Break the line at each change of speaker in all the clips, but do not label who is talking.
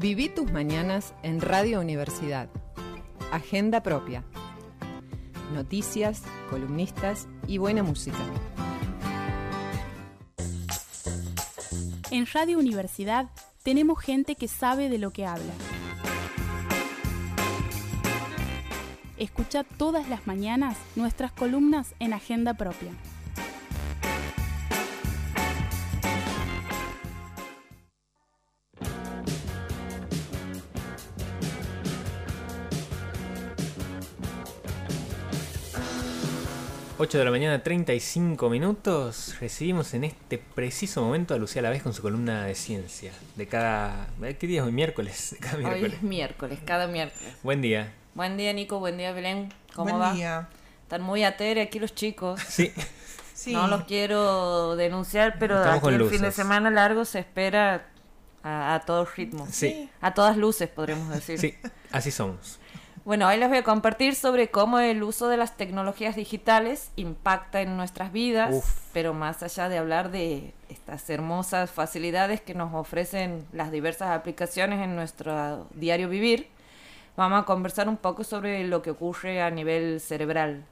Viví tus mañanas en Radio Universidad. Agenda propia. Noticias, columnistas y buena música.
En Radio Universidad tenemos gente que sabe de lo que habla. Escucha todas las mañanas nuestras columnas en Agenda propia.
8 de la mañana, 35 minutos. Recibimos en este preciso momento a Lucía vez con su columna de ciencia. De cada. ¿Qué día es hoy? Miércoles.
Cada miércoles. Hoy es miércoles, cada miércoles.
Buen día.
Buen día, Nico. Buen día, Belén. ¿Cómo
Buen
va?
día.
Están muy atere aquí los chicos.
Sí.
sí. No los quiero denunciar, pero aquí el fin de semana largo se espera a, a todos ritmos.
Sí.
A todas luces, podríamos decir.
Sí, así somos.
Bueno, hoy les voy a compartir sobre cómo el uso de las tecnologías digitales impacta en nuestras vidas, pero más allá de hablar de estas hermosas facilidades que nos ofrecen las diversas aplicaciones en nuestro diario vivir, vamos a conversar un poco sobre lo que ocurre a nivel cerebral.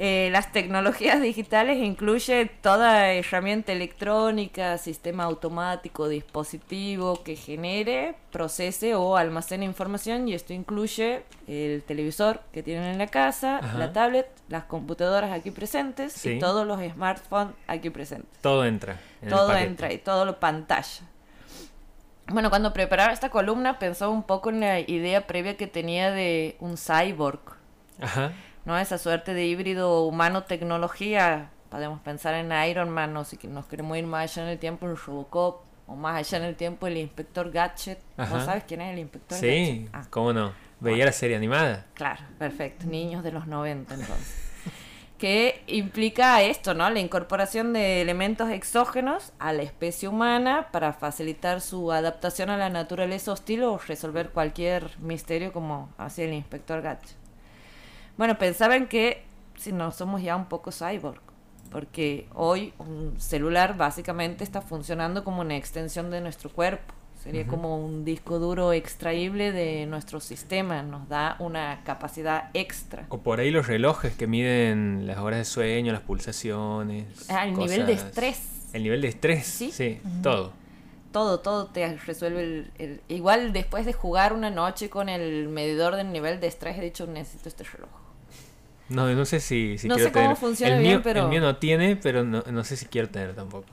Eh, las tecnologías digitales incluyen toda herramienta electrónica, sistema automático, dispositivo que genere, procese o almacene información y esto incluye el televisor que tienen en la casa, la tablet, las computadoras aquí presentes y todos los smartphones aquí presentes.
Todo entra.
todo entra y todo lo pantalla. Bueno, cuando preparaba esta columna pensaba un poco en la idea previa que tenía de un cyborg.
Ajá
¿no? Esa suerte de híbrido humano-tecnología, podemos pensar en Iron Man, o si nos queremos ir más allá en el tiempo, en Robocop, o más allá en el tiempo, el Inspector Gadget. ¿No sabes quién es el Inspector
Gadget? Sí, ah. ¿cómo no? Veía la serie animada.
Claro, perfecto. Niños de los 90 entonces. que implica esto, ¿no? La incorporación de elementos exógenos a la especie humana para facilitar su adaptación a la naturaleza hostil o resolver cualquier misterio como hacía el inspector Gadget. Bueno, pensaban que si no somos ya un poco cyborg, porque hoy un celular básicamente está funcionando como una extensión de nuestro cuerpo. Sería como un disco duro extraíble de nuestro sistema, nos da una capacidad extra.
O por ahí los relojes que miden las horas de sueño, las pulsaciones.
Ah, el nivel de estrés.
El nivel de estrés, sí, todo.
Todo, todo te resuelve el, Igual después de jugar una noche con el medidor del nivel de estrés, he dicho, necesito este reloj.
No, no sé si, si
no sé cómo funciona
el
bien,
mío,
pero...
El mío no tiene, pero no, no, sé si quiero tener tampoco,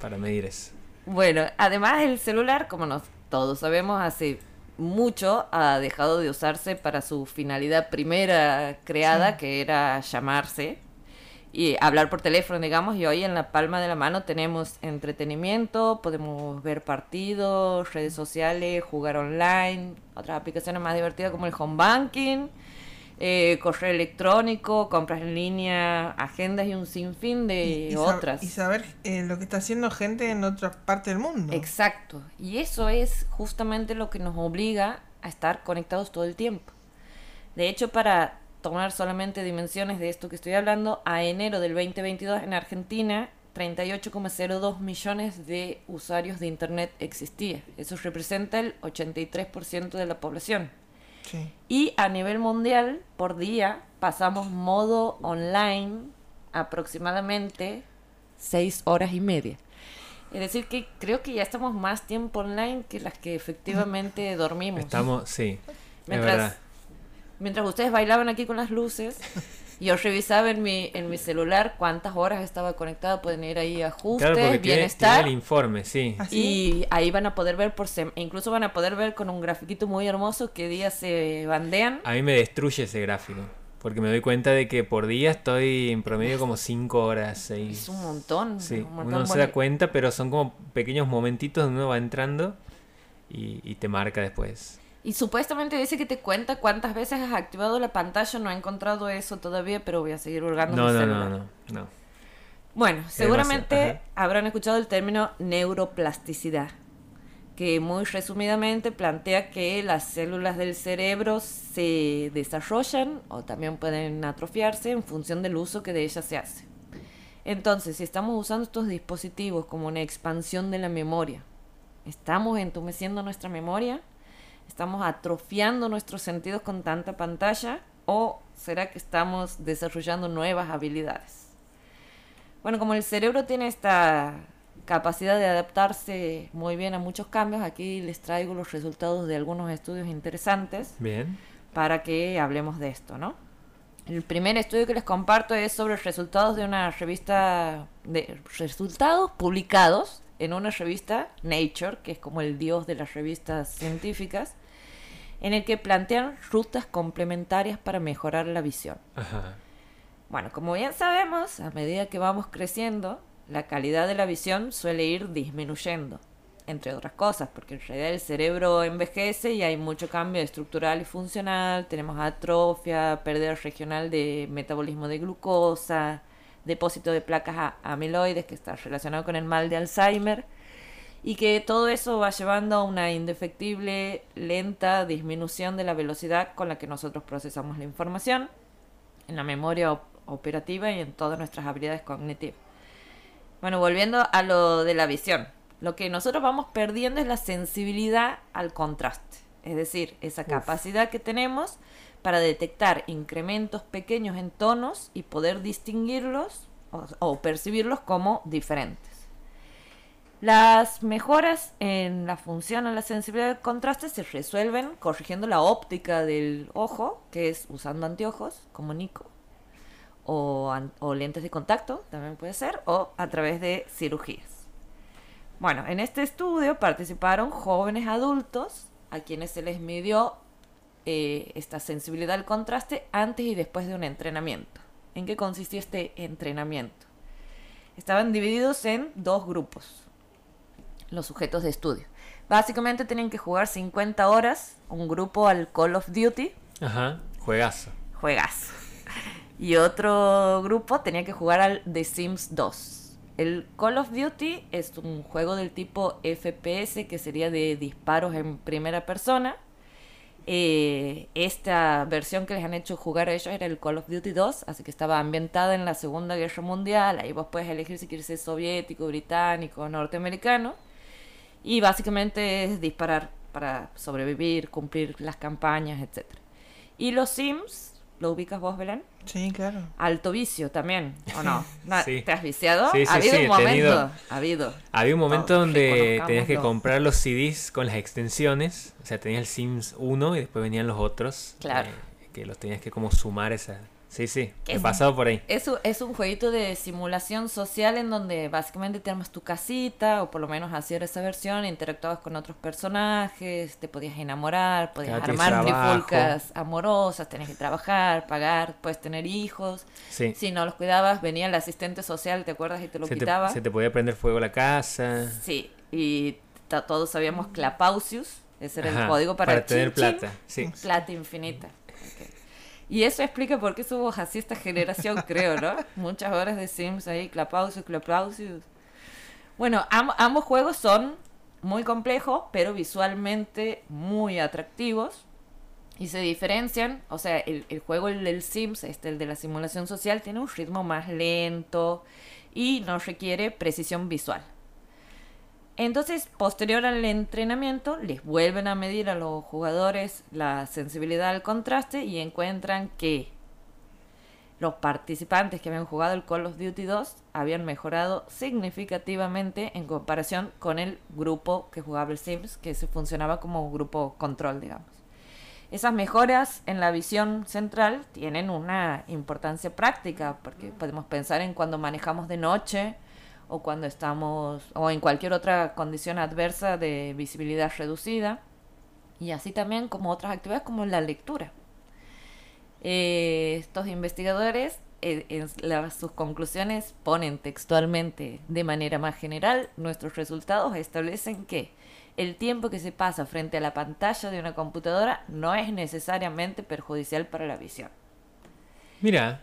para medir eso.
Bueno, además el celular, como nos, todos sabemos, hace mucho ha dejado de usarse para su finalidad primera creada, que era llamarse y hablar por teléfono, digamos, y hoy en la palma de la mano tenemos entretenimiento, podemos ver partidos, redes sociales, jugar online, otras aplicaciones más divertidas como el home banking eh, correo electrónico, compras en línea, agendas y un sinfín de otras.
y saber eh, lo que está haciendo gente en otra parte del mundo.
Exacto. Y eso es justamente lo que nos obliga a estar conectados todo el tiempo. De hecho, para tomar solamente dimensiones de esto que estoy hablando, a enero del 2022 en Argentina 38,02 millones de usuarios de Internet existía. Eso representa el 83% de la población. Y a nivel mundial, por día, pasamos modo online aproximadamente 6 horas y media. Es decir, que creo que ya estamos más tiempo online que las que efectivamente dormimos.
Estamos, sí.
Mientras, mientras ustedes bailaban aquí con las luces, yo revisaba en mi, en mi celular cuántas horas estaba conectado, pueden ir ahí a ajustes, bienestar.
el informe, sí.
¿Ah, y ahí van a poder ver por incluso van a poder ver con un grafiquito muy hermoso qué días se bandean.
A mí me destruye ese gráfico. Porque me doy cuenta de que por día estoy en promedio como 5 horas, 6.
Es un montón.
Sí, uno no se da cuenta, pero son como pequeños momentitos donde uno va entrando y, y te marca después.
Y supuestamente dice que te cuenta cuántas veces has activado la pantalla. No he encontrado eso todavía, pero voy a seguir hurgando
no,
mi
no,
celular.
No, no, no.
Bueno, seguramente habrán escuchado el término neuroplasticidad, que muy resumidamente plantea que las células del cerebro se desarrollan o también pueden atrofiarse en función del uso que de ellas se hace. Entonces, si estamos usando estos dispositivos como una expansión de la memoria, ¿Estamos entumeciendo nuestra memoria? ¿Estamos atrofiando nuestros sentidos con tanta pantalla? ¿O será que estamos desarrollando nuevas habilidades? Bueno, como el cerebro tiene esta capacidad de adaptarse muy bien a muchos cambios, aquí les traigo los resultados de algunos estudios interesantes.
Bien.
Para que hablemos de esto, ¿no? El primer estudio que les comparto es sobre resultados de una revista, de resultados publicados en una revista Nature, que es como el dios de las revistas científicas, en el que plantean rutas complementarias para mejorar la visión. Bueno, como bien sabemos, a medida que vamos creciendo, la calidad de la visión suele ir disminuyendo, entre otras cosas, porque en realidad el cerebro envejece y hay mucho cambio estructural y funcional, tenemos atrofia, pérdida regional de metabolismo de glucosa, depósito de placas amiloides que está relacionado con el mal de Alzheimer y que todo eso va llevando a una indefectible, lenta disminución de la velocidad con la que nosotros procesamos la información en la memoria operativa y en todas nuestras habilidades cognitivas. Bueno, volviendo a lo de la visión. Lo que nosotros vamos perdiendo es la sensibilidad al contraste. Es decir, esa capacidad que tenemos para detectar incrementos pequeños en tonos y poder distinguirlos o, percibirlos como diferentes. Las mejoras en la función a la sensibilidad del contraste se resuelven corrigiendo la óptica del ojo, que es usando anteojos, como Nico, o, o, lentes de contacto, también puede ser, o a través de cirugías. Bueno, en este estudio participaron jóvenes adultos a quienes se les midió eh, esta sensibilidad al contraste antes y después de un entrenamiento. ¿En qué consistía este entrenamiento? Estaban divididos en dos grupos, los sujetos de estudio. Básicamente tenían que jugar 50 horas, un grupo al Call of Duty.
Ajá, juegazo.
Juegazo. Y otro grupo tenía que jugar al The Sims 2. El Call of Duty es un juego del tipo FPS, que sería de disparos en primera persona, eh, esta versión que les han hecho jugar a ellos era el Call of Duty 2, así que estaba ambientada en la Segunda Guerra Mundial. Ahí vos puedes elegir si quieres ser soviético, británico, norteamericano. Y básicamente es disparar para sobrevivir, cumplir las campañas, etc. Y los Sims, ¿lo ubicas vos, Belén?
Sí, claro.
Alto vicio también, ¿o no? ¿Te has viciado?
Sí,
ha habido un momento.
Ha
habido.
Había un momento donde tenías que comprar los CDs con las extensiones. O sea, tenías el Sims 1 y después venían los otros.
Claro.
Eh, que los tenías que como sumar esa, Sí, sí, he pasado por ahí.
Es, es un jueguito de simulación social en donde básicamente te armas tu casita, o por lo menos hacías esa versión, interactuabas con otros personajes, te podías enamorar, podías armar trifulcas amorosas, tenías que trabajar, pagar, puedes tener hijos. Si no los cuidabas, venía el asistente social, ¿te acuerdas? Y te lo quitaba.
se te podía prender fuego la casa.
Sí, y todos sabíamos Clapausius, ese era el código para,
para tener plata. Sí.
Plata infinita. Y eso explica por qué somos así esta generación, creo, ¿no? Muchas horas de Sims ahí, clapausius, clapausius. Bueno, ambos juegos son muy complejos, pero visualmente muy atractivos. Y se diferencian, o sea, el, el juego el del Sims, este, el de la simulación social, tiene un ritmo más lento y no requiere precisión visual. Entonces, posterior al entrenamiento, les vuelven a medir a los jugadores la sensibilidad al contraste y encuentran que los participantes que habían jugado el Call of Duty 2 habían mejorado significativamente en comparación con el grupo que jugaba el Sims, que se funcionaba como grupo control, digamos. Esas mejoras en la visión central tienen una importancia práctica, porque podemos pensar en cuando manejamos de noche, o cuando estamos o en cualquier otra condición adversa de visibilidad reducida y así también como otras actividades como la lectura. Eh, estos investigadores eh, en sus conclusiones ponen textualmente de manera más general nuestros resultados establecen que el tiempo que se pasa frente a la pantalla de una computadora no es necesariamente perjudicial para la visión.
Mira,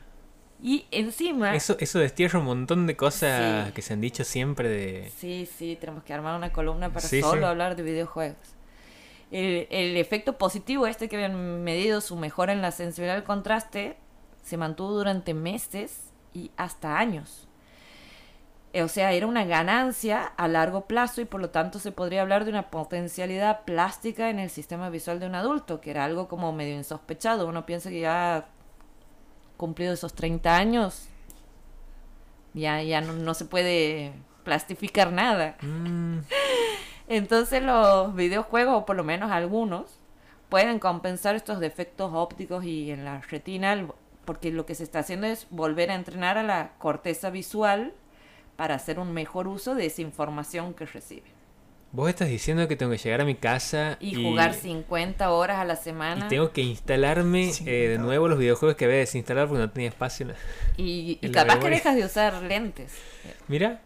y encima...
Eso, eso destierra un montón de cosas que se han dicho siempre de...
Sí, sí, tenemos que armar una columna para solo hablar de videojuegos. El, el, efecto positivo este que habían medido, su mejora en la sensibilidad al contraste, se mantuvo durante meses y hasta años. Eh, o sea, era una ganancia a largo plazo y por lo tanto se podría hablar de una potencialidad plástica en el sistema visual de un adulto, que era algo como medio insospechado. Uno piensa que ya cumplido esos 30 años, ya, ya no, se puede plastificar nada. Mm. Entonces los videojuegos, o por lo menos algunos, pueden compensar estos defectos ópticos y en la retina, porque lo que se está haciendo es volver a entrenar a la corteza visual para hacer un mejor uso de esa información que recibe.
Vos estás diciendo que tengo que llegar a mi casa
y, jugar 50 horas a la semana.
Y tengo que instalarme eh, de nuevo los videojuegos que había desinstalar porque no tenía espacio.
Y, y capaz que dejas de usar lentes.
Mira,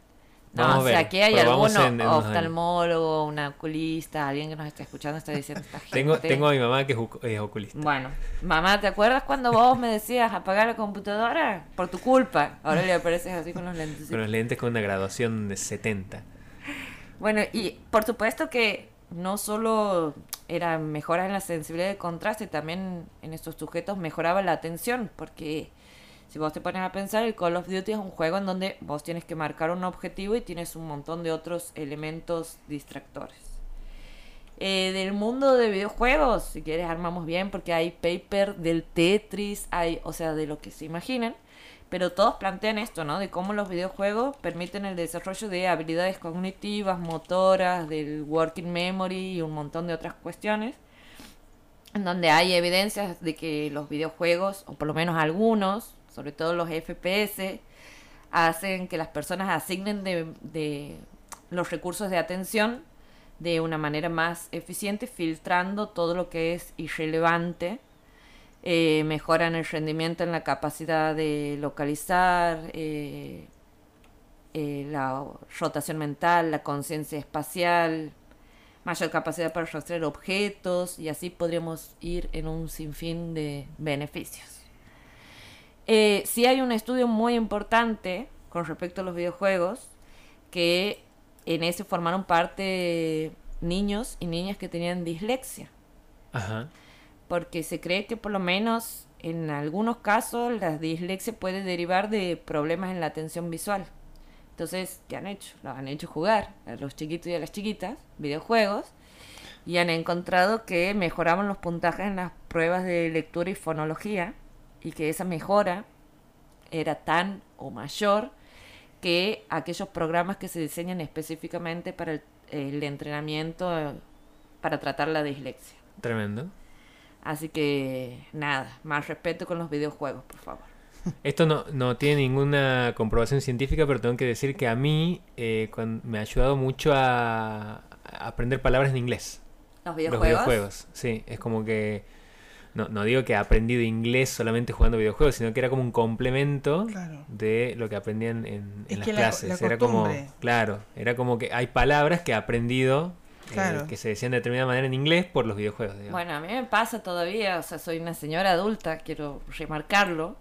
no, o sea, aquí hay algún oftalmólogo, un oculista, alguien que nos está escuchando está diciendo esta gente.
Tengo, tengo a mi mamá que es oculista.
Bueno, mamá, ¿te acuerdas cuando vos me decías apagar la computadora? Por tu culpa. Ahora le apareces así con los lentes.
Con los lentes con una graduación de 70.
Bueno, y por supuesto que no solo era mejoras en la sensibilidad de contraste, también en estos sujetos mejoraba la atención, porque si vos te pones a pensar, el Call of Duty es un juego en donde vos tienes que marcar un objetivo y tienes un montón de otros elementos distractores. Eh, del mundo de videojuegos, si quieres armamos bien, porque hay paper del Tetris, hay, o sea, de lo que se imaginan, pero todos plantean esto, ¿no? De cómo los videojuegos permiten el desarrollo de habilidades cognitivas, motoras, del working memory y un montón de otras cuestiones, en donde hay evidencias de que los videojuegos, o por lo menos algunos, sobre todo los FPS, hacen que las personas asignen los recursos de atención de una manera más eficiente, filtrando todo lo que es irrelevante. Eh, mejoran el rendimiento en la capacidad de localizar, eh, eh, la rotación mental, la conciencia espacial, mayor capacidad para rastrear objetos y así podríamos ir en un sinfín de beneficios. Eh, sí hay un estudio muy importante con respecto a los videojuegos que en ese formaron parte niños y niñas que tenían dislexia. Ajá. Porque se cree que por lo menos en algunos casos la dislexia puede derivar de problemas en la atención visual. Entonces, ¿qué han hecho? Los han hecho jugar a los chiquitos y a las chiquitas videojuegos y han encontrado que mejoraban los puntajes en las pruebas de lectura y fonología y que esa mejora era tan o mayor que aquellos programas que se diseñan específicamente para el, entrenamiento eh, para tratar la dislexia.
Tremendo.
Así que nada, más respeto con los videojuegos, por favor.
Esto no, no tiene ninguna comprobación científica, pero tengo que decir que a mí eh, me ha ayudado mucho a, aprender palabras en inglés.
¿Los videojuegos? Los videojuegos,
sí. Es como que no, no digo que he aprendido inglés solamente jugando videojuegos, sino que era como un complemento de lo que aprendían en, las clases. era como, claro, era como que hay palabras que he aprendido eh, que se decían de determinada manera en inglés por los videojuegos.
Bueno, a mí me pasa todavía, o sea, soy una señora adulta, quiero remarcarlo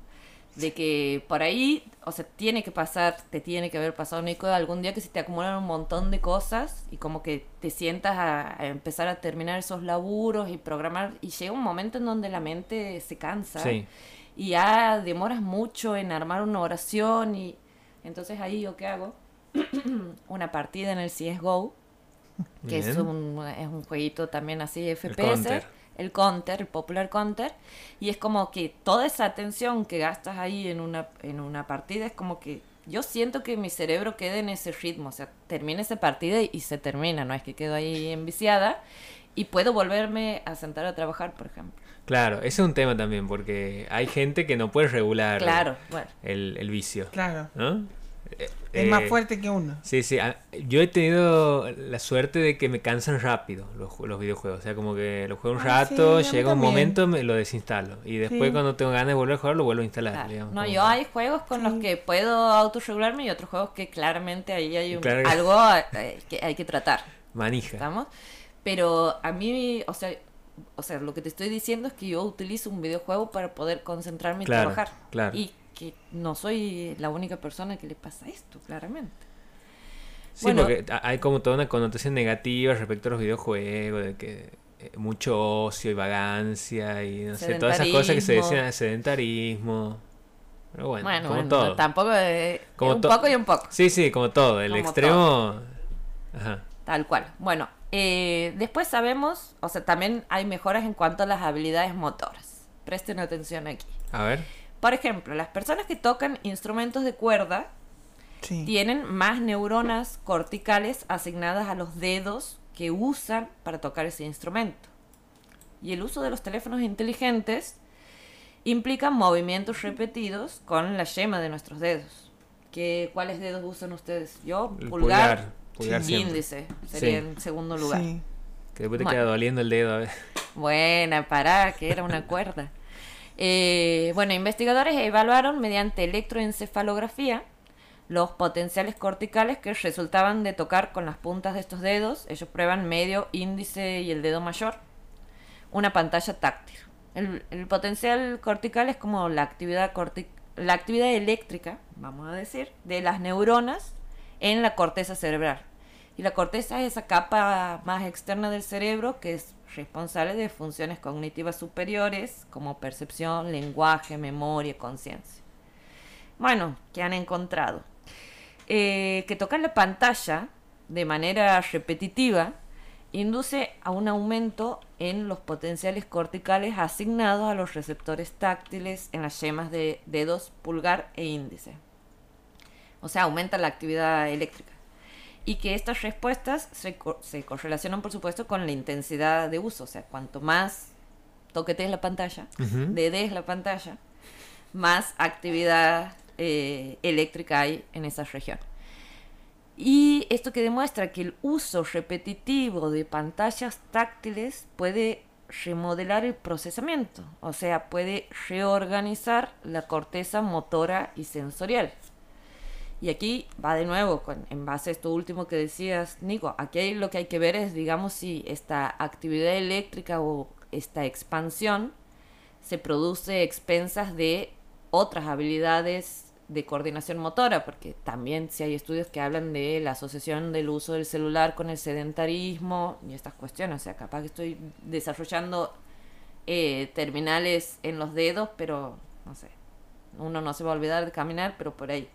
de que por ahí, o sea, tiene que pasar, te tiene que haber pasado, Nico, algún día que se te acumulan un montón de cosas y como que te sientas a, empezar a terminar esos laburos y programar y llega un momento en donde la mente se cansa y ya demoras mucho en armar una oración y entonces ahí yo qué hago? una partida en el CSGO, que es un, es un jueguito también así FPS el counter, el popular counter, y es como que toda esa atención que gastas ahí en una, en una partida es como que yo siento que mi cerebro queda en ese ritmo, o sea, termina esa partida y, se termina, no es que quedo ahí enviciada y puedo volverme a sentar a trabajar, por ejemplo.
Claro, ese es un tema también, porque hay gente que no puede regular
claro,
el, el, vicio.
Claro.
¿no?
Es más eh, fuerte que uno.
Sí, sí. Yo he tenido la suerte de que me cansan rápido los, los videojuegos. O sea, como que lo juego un ah, rato, llega un momento, me lo desinstalo. Y después, cuando tengo ganas de volver a jugar, lo vuelvo a instalar.
no, yo hay juegos con los que puedo autorregularme y otros juegos que claramente ahí hay algo eh, que hay que tratar.
Manija.
¿Estamos? Pero a mí, o sea, o sea, lo que te estoy diciendo es que yo utilizo un videojuego para poder concentrarme y trabajar.
Claro.
Y que no soy la única persona que le pasa esto, claramente.
Sí, porque hay como toda una connotación negativa respecto a los videojuegos, de que eh, mucho ocio y vagancia y no sé, todas esas cosas que se decían de sedentarismo. Pero bueno, como todo.
Tampoco un poco y un poco.
Sí, sí, como todo. El extremo.
Tal cual. Bueno, eh, después sabemos, o sea, también hay mejoras en cuanto a las habilidades motoras. Presten atención aquí.
A ver.
Por ejemplo, las personas que tocan instrumentos de cuerda tienen más neuronas corticales asignadas a los dedos que usan para tocar ese instrumento. Y el uso de los teléfonos inteligentes implica movimientos repetidos con la yema de nuestros dedos. ¿Qué, ¿Cuáles dedos usan ustedes? Yo, pulgar, pulgar, índice, sería en segundo lugar.
Que después te queda doliendo el dedo.
Buena, pará, que era una cuerda. Eh, bueno, investigadores evaluaron mediante electroencefalografía los potenciales corticales que resultaban de tocar con las puntas de estos dedos. Ellos prueban medio, índice y el dedo mayor. Una pantalla táctil. El, potencial cortical es como la actividad, la actividad eléctrica, vamos a decir, de las neuronas en la corteza cerebral. Y la corteza es esa capa más externa del cerebro que es responsable de funciones cognitivas superiores como percepción, lenguaje, memoria, conciencia. Bueno, ¿qué han encontrado? Eh, que tocar la pantalla de manera repetitiva induce a un aumento en los potenciales corticales asignados a los receptores táctiles en las yemas de dedos pulgar e índice. O sea, aumenta la actividad eléctrica. Y que estas respuestas se, correlacionan, por supuesto, con la intensidad de uso. O sea, cuanto más toquetes la pantalla, uh la pantalla, más actividad eh, eléctrica hay en esa región. Y esto que demuestra que el uso repetitivo de pantallas táctiles puede remodelar el procesamiento, o sea, puede reorganizar la corteza motora y sensorial. Y aquí va de nuevo, en base a esto último que decías, Nico, aquí lo que hay que ver es, digamos, si esta actividad eléctrica o esta expansión se produce expensas de otras habilidades de coordinación motora, porque también si hay estudios que hablan de la asociación del uso del celular con el sedentarismo y estas cuestiones. O sea, capaz que estoy desarrollando eh, terminales en los dedos, pero no sé, uno no se va a olvidar de caminar, pero por ahí.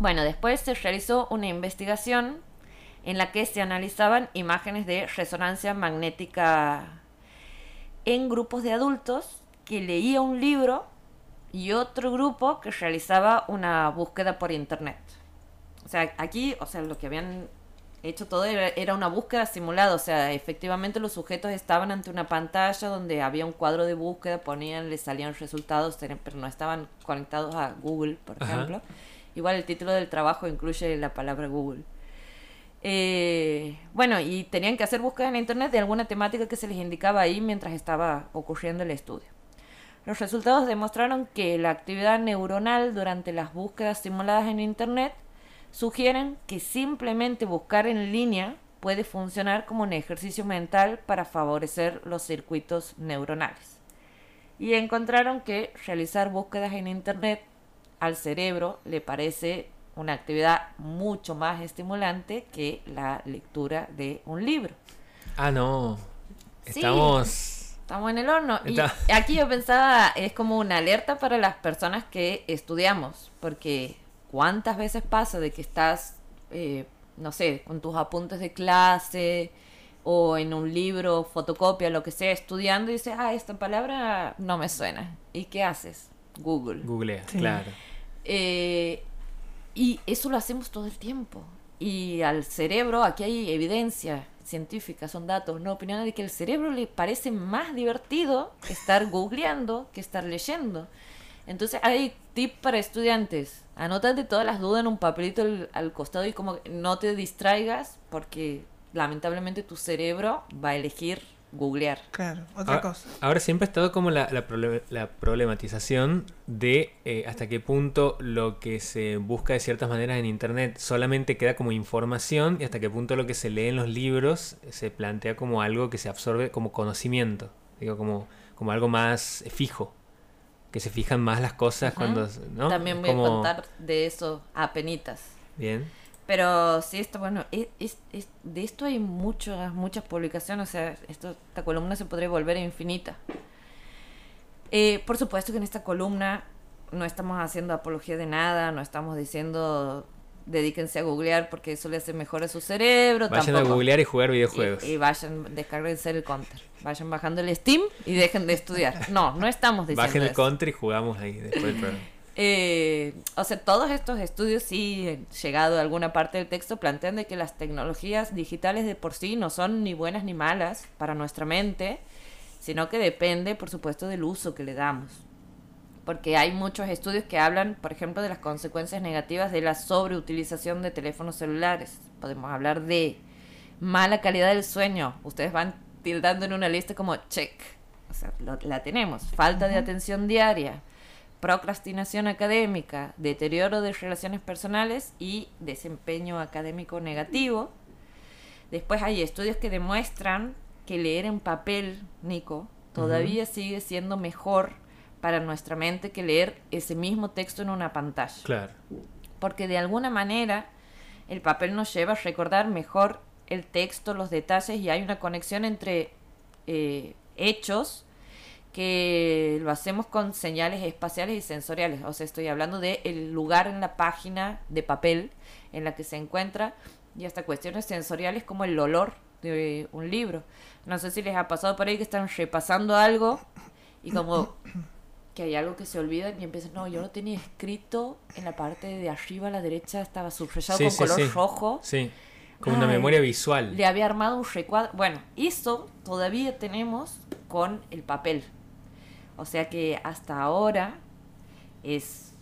Bueno, después se realizó una investigación en la que se analizaban imágenes de resonancia magnética en grupos de adultos que leía un libro y otro grupo que realizaba una búsqueda por internet. O sea, aquí, o sea, lo que habían hecho todo era, una búsqueda simulada, o sea, efectivamente los sujetos estaban ante una pantalla donde había un cuadro de búsqueda, ponían, les salían resultados, pero no estaban conectados a Google, por ejemplo. Igual el título del trabajo incluye la palabra Google. Eh, bueno, y tenían que hacer búsqueda en internet de alguna temática que se les indicaba ahí mientras estaba ocurriendo el estudio. Los resultados demostraron que la actividad neuronal durante las búsquedas simuladas en Internet sugieren que simplemente buscar en línea puede funcionar como un ejercicio mental para favorecer los circuitos neuronales. Y encontraron que realizar búsquedas en Internet al cerebro le parece una actividad mucho más estimulante que la lectura de un libro.
Ah, no. Estamos...
Estamos en el horno. Y aquí yo pensaba, es como una alerta para las personas que estudiamos, porque ¿cuántas veces pasa de que estás, eh, no sé, con tus apuntes de clase o en un libro, fotocopia, lo que sea, estudiando y dices, ah, esta palabra no me suena. ¿Y qué haces? Google.
Google, claro.
Eh, y eso lo hacemos todo el tiempo. Y al cerebro, aquí hay evidencia científicas, son datos, no opiniones de que el cerebro le parece más divertido estar googleando que estar leyendo. Entonces hay tip para estudiantes. Anótate todas las dudas en un papelito al, costado y como no te distraigas porque lamentablemente tu cerebro va a elegir googlear.
Claro, otra
ahora,
cosa.
Ahora siempre ha estado como la, la, problematización de eh, hasta qué punto lo que se busca de ciertas maneras en Internet solamente queda como información y hasta qué punto lo que se lee en los libros se plantea como algo que se absorbe como conocimiento, digo, como, como algo más fijo. Que se fijan más las cosas cuando... ¿no?
También voy a contar de eso a penitas.
Bien.
Pero sí, esto, bueno, es, de esto hay muchas, muchas publicaciones, o sea, esto, esta columna se podría volver infinita. Eh, por supuesto que en esta columna no estamos haciendo apología de nada, no estamos diciendo dedíquense a googlear porque eso le hace mejor a su cerebro.
Vayan a googlear y jugar videojuegos.
Y, vayan, descarguense el counter. Vayan bajando el Steam y dejen de estudiar. No, no estamos diciendo
Bajen el counter y jugamos ahí después del programa.
Eh, o sea, todos estos estudios sí, llegado a alguna parte del texto, plantean de que las tecnologías digitales de por sí no son ni buenas ni malas para nuestra mente, sino que depende, por supuesto, del uso que le damos porque hay muchos estudios que hablan, por ejemplo, de las consecuencias negativas de la sobreutilización de teléfonos celulares. Podemos hablar de mala calidad del sueño. Ustedes van tildando en una lista como check. O sea, la tenemos. Falta de atención diaria, procrastinación académica, deterioro de relaciones personales y desempeño académico negativo. Después hay estudios que demuestran que leer en papel, Nico, todavía sigue siendo mejor para nuestra mente que leer ese mismo texto en una pantalla.
Claro.
Porque de alguna manera el papel nos lleva a recordar mejor el texto, los detalles y hay una conexión entre eh, hechos que lo hacemos con señales espaciales y sensoriales. O sea, estoy hablando del el lugar en la página de papel en la que se encuentra y hasta cuestiones sensoriales como el olor de un libro. No sé si les ha pasado por ahí que están repasando algo y como que hay algo que se olvida y empieza, no, yo lo tenía escrito en la parte de arriba a la derecha, estaba subrayado con color rojo.
Sí, como una memoria visual.
Le había armado un recuadro. Bueno, eso todavía tenemos con el papel. O sea que hasta ahora es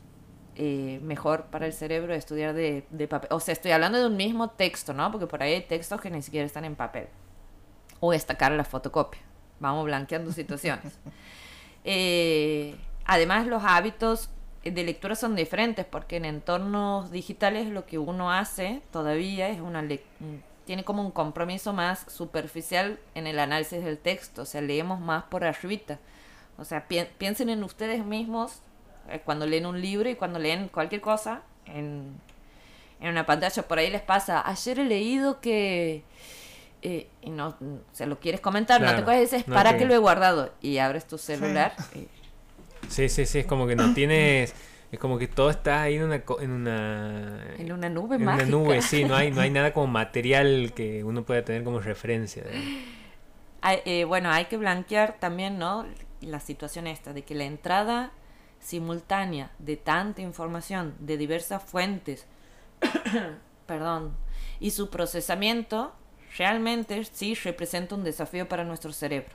eh, mejor para el cerebro estudiar de, de papel. O sea, estoy hablando de un mismo texto, ¿no? Porque por ahí hay textos que ni siquiera están en papel. O destacar la fotocopia. Vamos blanqueando situaciones. Eh, además, los hábitos de lectura son diferentes porque en entornos digitales lo que uno hace todavía es una tiene como un compromiso más superficial en el análisis del texto, o sea, leemos más por arribita. O sea, piensen en ustedes mismos eh, cuando leen un libro y cuando leen cualquier cosa en, en una pantalla. Por ahí les pasa, ayer he leído que eh, y no se lo quieres comentar, no te y dices, ¿para que... lo he guardado? Y abres tu celular.
Sí. sí, sí, es como que no tienes... Es como que todo está ahí en una... En una,
en una nube
en una nube, sí, no hay, no hay nada como material que uno pueda tener como referencia.
Eh, bueno, hay que blanquear también, ¿no? La situación esta, de que la entrada simultánea de tanta información de diversas fuentes, perdón, y su procesamiento realmente sí representa un desafío para nuestro cerebro.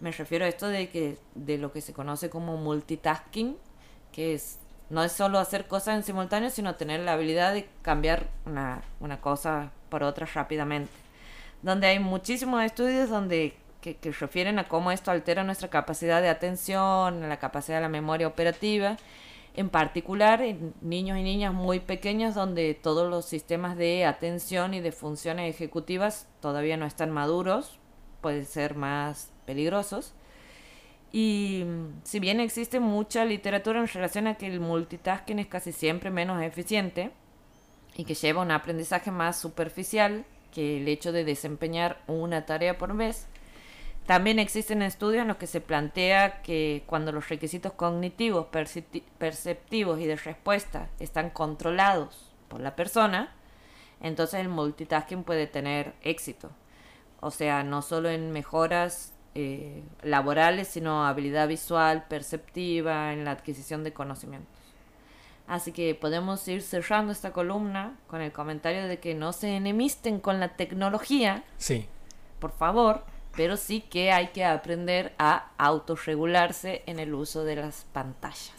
Me refiero a esto de que de lo que se conoce como multitasking, que es no es solo hacer cosas en simultáneo, sino tener la habilidad de cambiar una, una cosa por otra rápidamente. Donde hay muchísimos estudios donde que, refieren a cómo esto altera nuestra capacidad de atención, la capacidad de la memoria operativa en particular en niños y niñas muy pequeños donde todos los sistemas de atención y de funciones ejecutivas todavía no están maduros, pueden ser más peligrosos. Y mm, si bien existe mucha literatura en relación a que el multitasking es casi siempre menos eficiente y que lleva un aprendizaje más superficial que el hecho de desempeñar una tarea por vez, también existen estudios en los que se plantea que cuando los requisitos cognitivos, perceptivos y de respuesta están controlados por la persona, entonces el multitasking puede tener éxito. O sea, no solo en mejoras eh, laborales, sino habilidad visual, perceptiva, en la adquisición de conocimientos. Así que podemos ir cerrando esta columna con el comentario de que no se enemisten con la tecnología.
Sí.
Por favor pero sí que hay que aprender a autorregularse en el uso de las pantallas.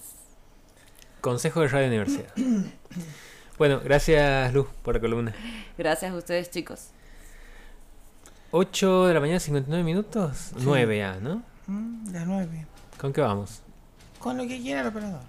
Consejo de Radio Universidad. bueno, gracias Luz por la columna.
Gracias a ustedes chicos.
8 de la mañana, 59 minutos. 9 ya, ¿no?
Mm, ya 9.
¿Con qué vamos?
Con lo que quiera el operador.